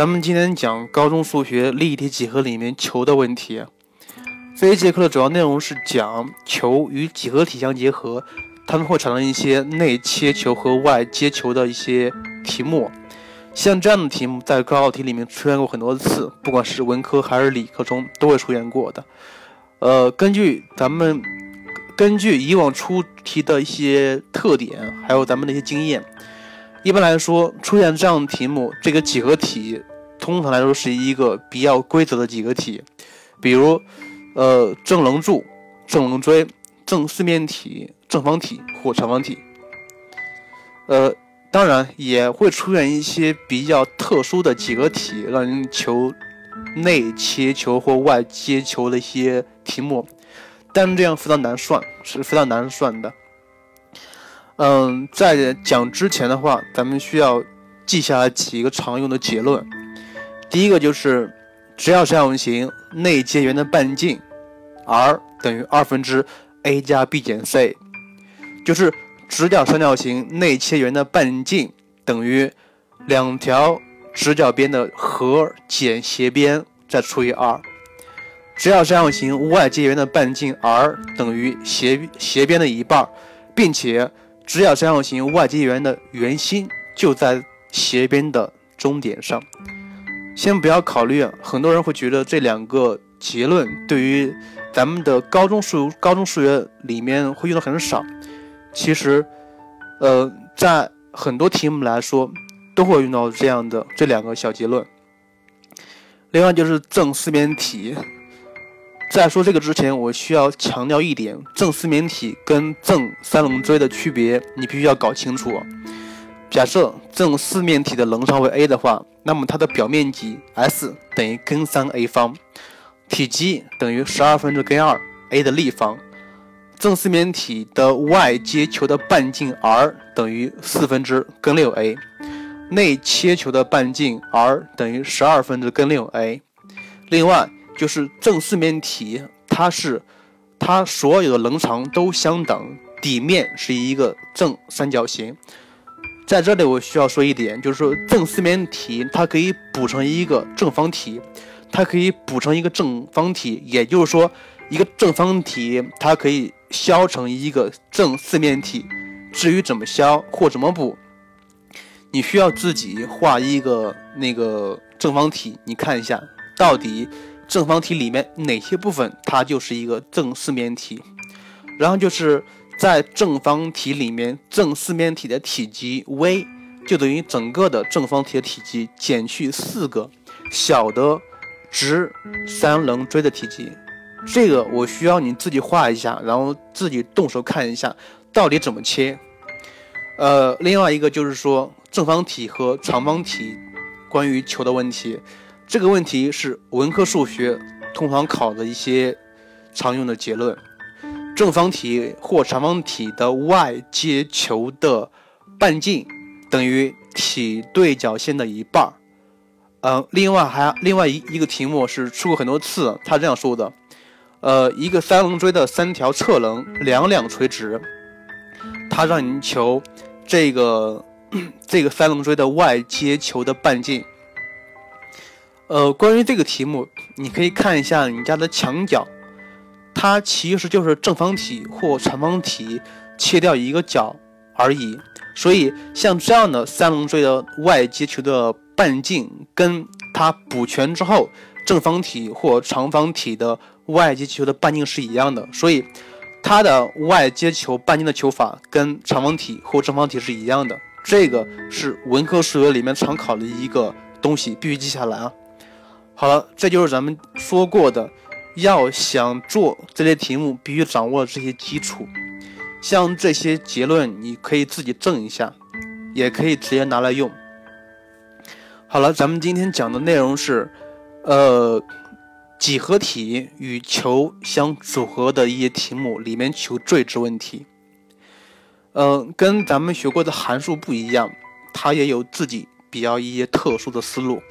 咱们今天讲高中数学立体几何里面球的问题。这一节课的主要内容是讲球与几何体相结合，它们会产生一些内切球和外接球的一些题目。像这样的题目在高考题里面出现过很多次，不管是文科还是理科中都会出现过的。呃，根据咱们根据以往出题的一些特点，还有咱们的一些经验。一般来说，出现这样的题目，这个几何体通常来说是一个比较规则的几何体，比如，呃，正棱柱、正棱锥、正四面体、正方体或长方体。呃，当然也会出现一些比较特殊的几何体，让人求内切球或外接球的一些题目，但这样非常难算，是非常难算的。嗯，在讲之前的话，咱们需要记下来几个常用的结论。第一个就是，直角三角形内接圆的半径，r 等于二分之 a 加 b 减 c，就是直角三角形内切圆的半径等于两条直角边的和减斜边再除以二。直角三角形外接圆的半径 r 等于斜斜边的一半，并且。直角三角形外接圆的圆心就在斜边的中点上。先不要考虑，很多人会觉得这两个结论对于咱们的高中数高中数学里面会用的很少。其实，呃，在很多题目来说都会用到这样的这两个小结论。另外就是正四面体。在说这个之前，我需要强调一点：正四面体跟正三棱锥的区别，你必须要搞清楚。假设正四面体的棱长为 a 的话，那么它的表面积 S 等于根三 a 方，体积等于十二分之根二 a 的立方。正四面体的外接球的半径 r 等于四分之根六 a，内切球的半径 r 等于十二分之根六 a。另外。就是正四面体，它是它所有的棱长都相等，底面是一个正三角形。在这里我需要说一点，就是说正四面体它可以补成一个正方体，它可以补成一个正方体，也就是说一个正方体它可以削成一个正四面体。至于怎么削或怎么补，你需要自己画一个那个正方体，你看一下到底。正方体里面哪些部分它就是一个正四面体，然后就是在正方体里面正四面体的体积 v 就等于整个的正方体的体积减去四个小的直三棱锥的体积。这个我需要你自己画一下，然后自己动手看一下到底怎么切。呃，另外一个就是说正方体和长方体关于球的问题。这个问题是文科数学通常考的一些常用的结论：正方体或长方体的外接球的半径等于体对角线的一半儿。呃，另外还另外一一个题目是出过很多次，他这样说的：呃，一个三棱锥的三条侧棱两两垂直，他让你求这个 这个三棱锥的外接球的半径。呃，关于这个题目，你可以看一下你家的墙角，它其实就是正方体或长方体切掉一个角而已。所以像这样的三棱锥的外接球的半径，跟它补全之后正方体或长方体的外接球的半径是一样的。所以它的外接球半径的求法跟长方体或正方体是一样的。这个是文科数学里面常考的一个东西，必须记下来啊。好了，这就是咱们说过的，要想做这类题目，必须掌握这些基础。像这些结论，你可以自己证一下，也可以直接拿来用。好了，咱们今天讲的内容是，呃，几何体与球相组合的一些题目里面求最值问题。嗯，跟咱们学过的函数不一样，它也有自己比较一些特殊的思路。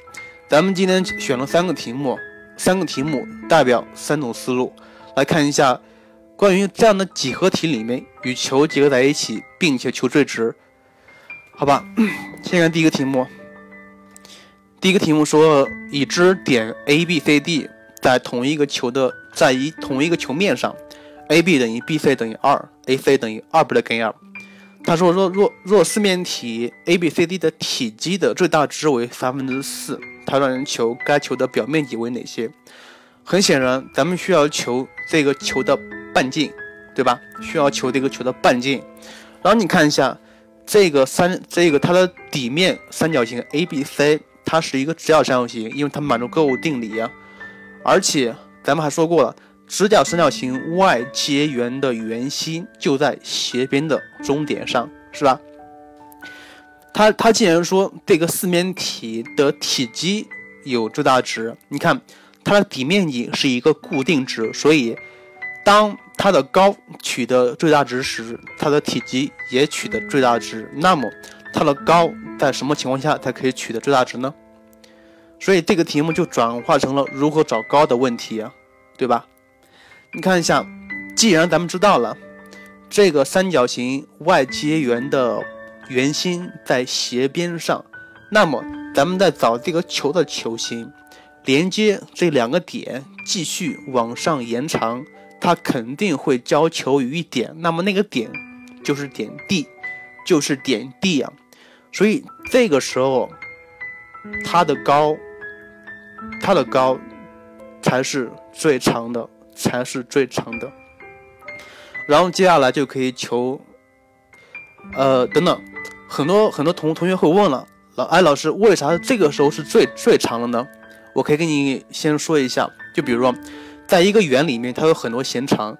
咱们今天选了三个题目，三个题目代表三种思路，来看一下关于这样的几何体里面与球结合在一起，并且求最值，好吧？先看第一个题目，第一个题目说，已知点 A、B、C、D 在同一个球的在一同一个球面上，A、B 等于 B、C 等于二，A、C 等于二倍的根二。他说，若若若四面体 A、B、C、D 的体积的最大值为三分之四，它让人求该球的表面积为哪些？很显然，咱们需要求这个球的半径，对吧？需要求这个球的半径。然后你看一下这个三，这个它的底面三角形 A、B、C，它是一个直角三角形，因为它满足勾股定理啊。而且咱们还说过了，直角三角形外接圆的圆心就在斜边的中点上，是吧？它它既然说这个四面体的体积有最大值，你看它的底面积是一个固定值，所以当它的高取得最大值时，它的体积也取得最大值。那么它的高在什么情况下才可以取得最大值呢？所以这个题目就转化成了如何找高的问题啊，对吧？你看一下，既然咱们知道了这个三角形外接圆的圆心在斜边上，那么咱们在找这个球的球心，连接这两个点继续往上延长，它肯定会交球于一点，那么那个点就是点 D，就是点 D 啊。所以这个时候它的高。它的高才是最长的，才是最长的。然后接下来就可以求，呃，等等，很多很多同同学会问了，老哎老师，为啥这个时候是最最长的呢？我可以跟你先说一下，就比如说，在一个圆里面，它有很多弦长，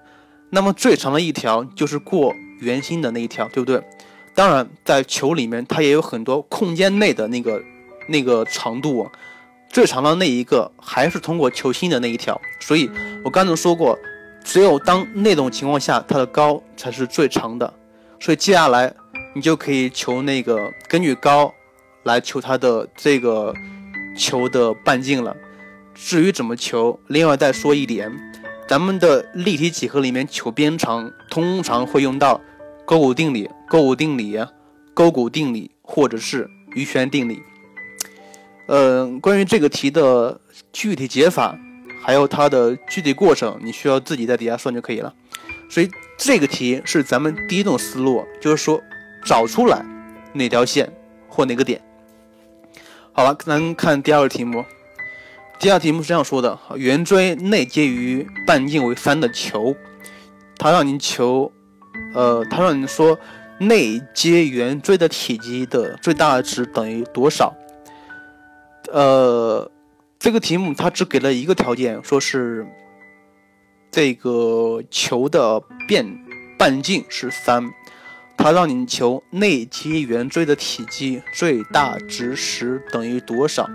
那么最长的一条就是过圆心的那一条，对不对？当然，在球里面，它也有很多空间内的那个那个长度。最长的那一个还是通过球心的那一条，所以我刚才说过，只有当那种情况下，它的高才是最长的。所以接下来你就可以求那个根据高来求它的这个球的半径了。至于怎么求，另外再说一点，咱们的立体几何里面求边长，通常会用到勾股定理、勾股定理、勾股定理或者是余弦定理。嗯，关于这个题的具体解法，还有它的具体过程，你需要自己在底下算就可以了。所以这个题是咱们第一种思路，就是说找出来哪条线或哪个点。好了，咱看第二个题目。第二题目是这样说的：圆锥内接于半径为三的球，它让您求，呃，它让您说内接圆锥的体积的最大值等于多少？呃，这个题目它只给了一个条件，说是这个球的变半径是三，它让你求内接圆锥的体积最大值时等于多少？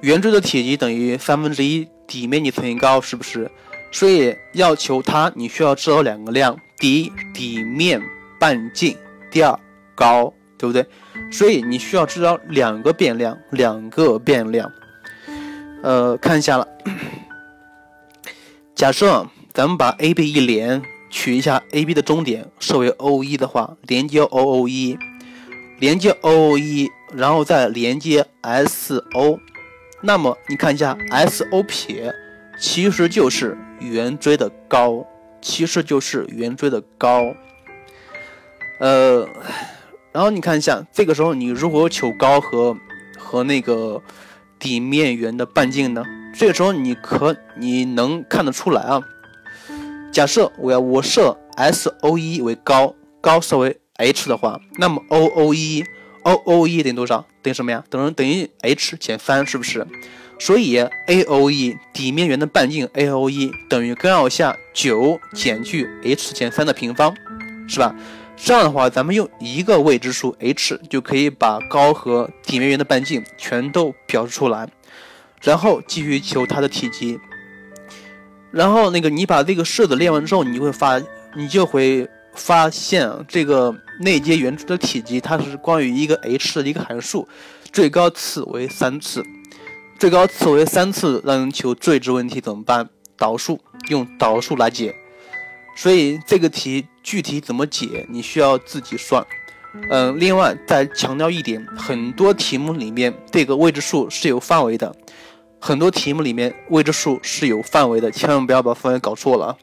圆锥的体积等于三分之一底面积乘以高，是不是？所以要求它，你需要知道两个量：第一，底面半径；第二，高，对不对？所以你需要知道两个变量，两个变量。呃，看一下了。假设咱们把 A、B 一连，取一下 A、B 的中点设为 O、一的话，连接 O、O、一，连接 O、O、一，然后再连接 S、O。那么你看一下 S、O 撇，其实就是圆锥的高，其实就是圆锥的高。呃。然后你看一下，这个时候你如何求高和和那个底面圆的半径呢？这个时候你可你能看得出来啊？假设我要我设 S O 一为高，高设为 h 的话，那么 O O 一 O O 一等于多少？等于什么呀？等于等于 h 减三，是不是？所以 AOE 底面圆的半径 AOE 等于根号下九减去 h 减三的平方，是吧？这样的话，咱们用一个未知数 h 就可以把高和底面圆的半径全都表示出来，然后继续求它的体积。然后那个你把这个式子练完之后，你就会发，你就会发现这个内接圆锥的体积，它是关于一个 h 的一个函数，最高次为三次，最高次为三次，让人求最值问题怎么办？导数，用导数来解。所以这个题具体怎么解，你需要自己算。嗯，另外再强调一点，很多题目里面这个未知数是有范围的，很多题目里面未知数是有范围的，千万不要把范围搞错了啊。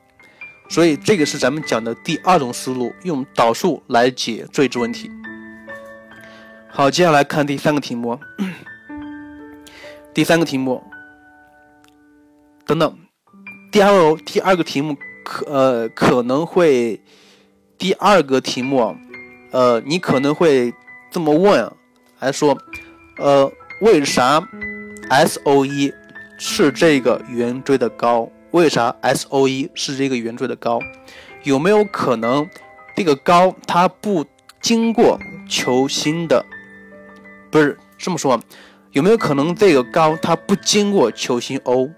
所以这个是咱们讲的第二种思路，用导数来解最值问题。好，接下来看第三个题目。第三个题目，等等，第二第二个题目可呃可能会，第二个题目，呃，你可能会这么问，还说，呃，为啥 S O 一是这个圆锥的高？为啥 S O 一是这个圆锥的高？有没有可能这个高它不经过球心的？不是这么说。有没有可能这个高它不经过球心 O？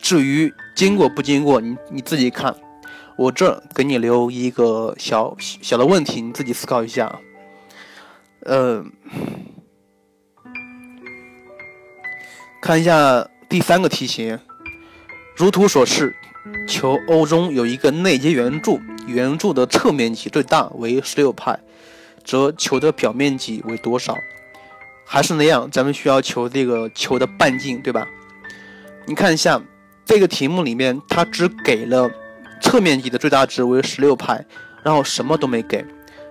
至于经过不经过，你你自己看。我这给你留一个小小的问题，你自己思考一下。呃，看一下第三个题型，如图所示，球 O 中有一个内接圆柱，圆柱的侧面积最大为十六派，则球的表面积为多少？还是那样，咱们需要求这个球的半径，对吧？你看一下这个题目里面，它只给了侧面积的最大值为十六派，然后什么都没给。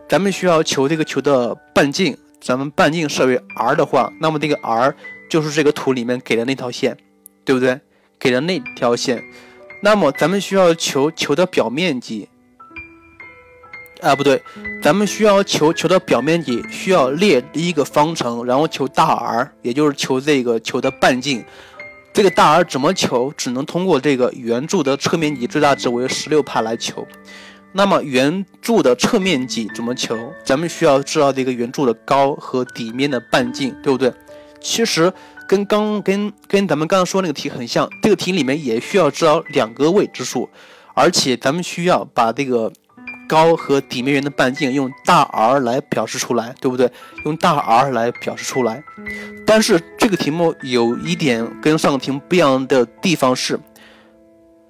咱们需要求这个球的半径，咱们半径设为 r 的话，那么这个 r 就是这个图里面给的那条线，对不对？给的那条线。那么咱们需要求球的表面积。啊，不对，咱们需要求球的表面积，需要列一个方程，然后求大 R，也就是求这个球的半径。这个大 R 怎么求？只能通过这个圆柱的侧面积最大值为十六帕来求。那么圆柱的侧面积怎么求？咱们需要知道这个圆柱的高和底面的半径，对不对？其实跟刚跟跟咱们刚刚说那个题很像，这个题里面也需要知道两个未知数，而且咱们需要把这个。高和底面圆的半径用大 R 来表示出来，对不对？用大 R 来表示出来。但是这个题目有一点跟上个题目不一样的地方是，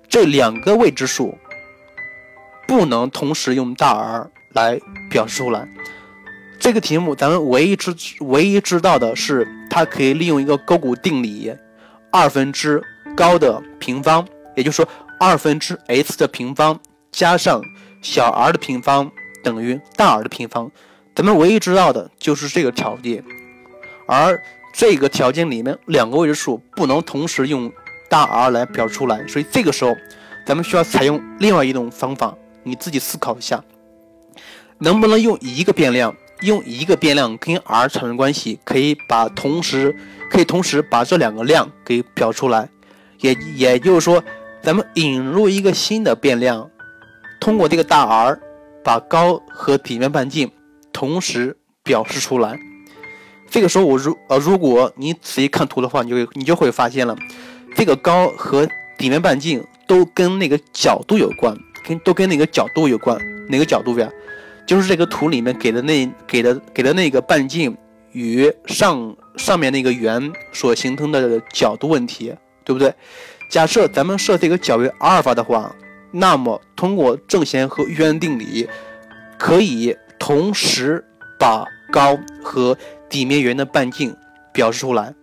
这两个未知数不能同时用大 R 来表示出来。这个题目咱们唯一知唯一知道的是，它可以利用一个勾股定理，二分之高的平方，也就是说二分之 x 的平方加上。小 r 的平方等于大 R 的平方，咱们唯一知道的就是这个条件，而这个条件里面两个未知数不能同时用大 R 来表示出来，所以这个时候咱们需要采用另外一种方法，你自己思考一下，能不能用一个变量，用一个变量跟 R 产生关系，可以把同时可以同时把这两个量给表出来，也也就是说，咱们引入一个新的变量。通过这个大 R，把高和底面半径同时表示出来。这个时候，我如呃，如果你仔细看图的话，你就你就会发现了，这个高和底面半径都跟那个角度有关，跟都跟那个角度有关。哪个角度呀？就是这个图里面给的那给的给的那个半径与上上面那个圆所形成的角度问题，对不对？假设咱们设这个角为阿尔法的话。那么，通过正弦和余弦定理，可以同时把高和底面圆的半径表示出来。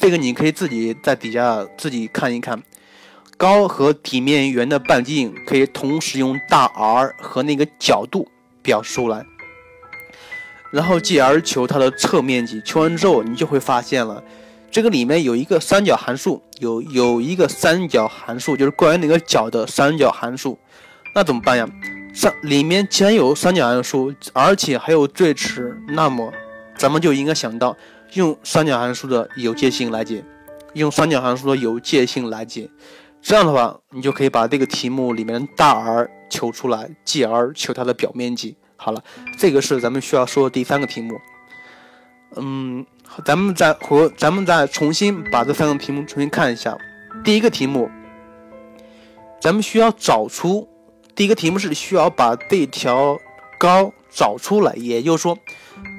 这个你可以自己在底下自己看一看，高和底面圆的半径可以同时用大 R 和那个角度表示出来，然后继而求它的侧面积。求完之后，你就会发现了。这个里面有一个三角函数，有有一个三角函数，就是关于那个角的三角函数，那怎么办呀？三里面既然有三角函数，而且还有最值，那么咱们就应该想到用三角函数的有界性来解，用三角函数的有界性来解，这样的话，你就可以把这个题目里面大 R 求出来，继而求它的表面积。好了，这个是咱们需要说的第三个题目。嗯。咱们再和咱们再重新把这三个题目重新看一下。第一个题目，咱们需要找出第一个题目是需要把这条高找出来，也就是说，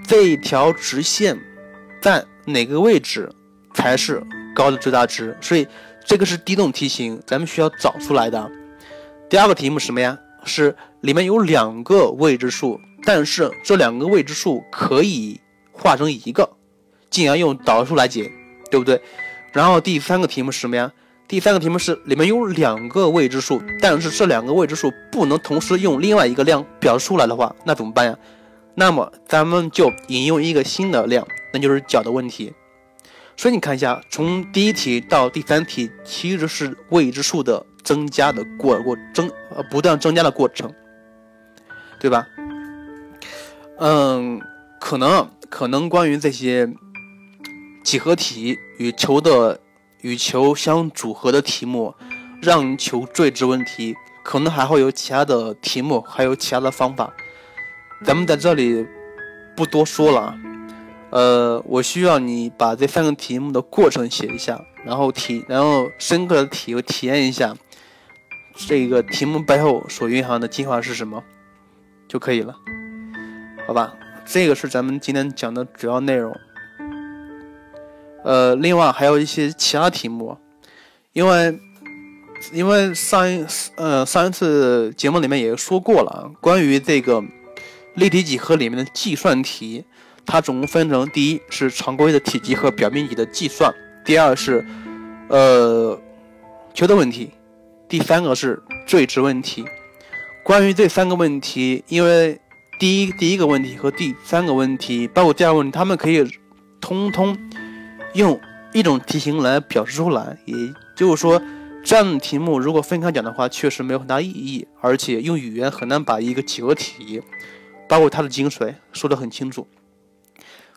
这条直线在哪个位置才是高的最大值？所以这个是第一种题型，咱们需要找出来的。第二个题目什么呀？是里面有两个未知数，但是这两个未知数可以化成一个，进而用导数来解，对不对？然后第三个题目是什么呀？第三个题目是里面有两个未知数，但是这两个未知数不能同时用另外一个量表示出来的话，那怎么办呀？那么咱们就引用一个新的量，那就是角的问题。所以你看一下，从第一题到第三题，其实是未知数的增加的过过增呃不断增加的过程，对吧？嗯，可能可能关于这些几何题与球的与球相组合的题目，让球最值问题，可能还会有其他的题目，还有其他的方法，咱们在这里不多说了。呃，我需要你把这三个题目的过程写一下，然后体，然后深刻的体体验一下这个题目背后所蕴含的精华是什么，就可以了，好吧？这个是咱们今天讲的主要内容。呃，另外还有一些其他题目，因为因为上一呃上一次节目里面也说过了，关于这个立体几何里面的计算题。它总共分成：第一是常规的体积和表面积的计算；第二是，呃，球的问题；第三个是坠值问题。关于这三个问题，因为第一第一个问题和第三个问题，包括第二个问题，它们可以通通用一种题型来表示出来。也就是说，这样的题目如果分开讲的话，确实没有很大意义，而且用语言很难把一个几何体，包括它的精髓说得很清楚。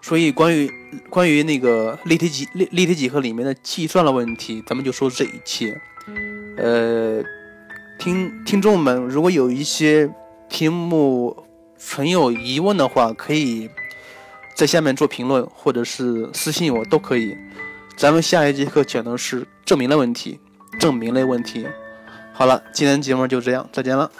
所以，关于关于那个立体几立立体几何里面的计算的问题，咱们就说这一期。呃，听听众们，如果有一些题目存有疑问的话，可以在下面做评论，或者是私信我都可以。咱们下一节课讲的是证明的问题，证明类问题。好了，今天节目就这样，再见了。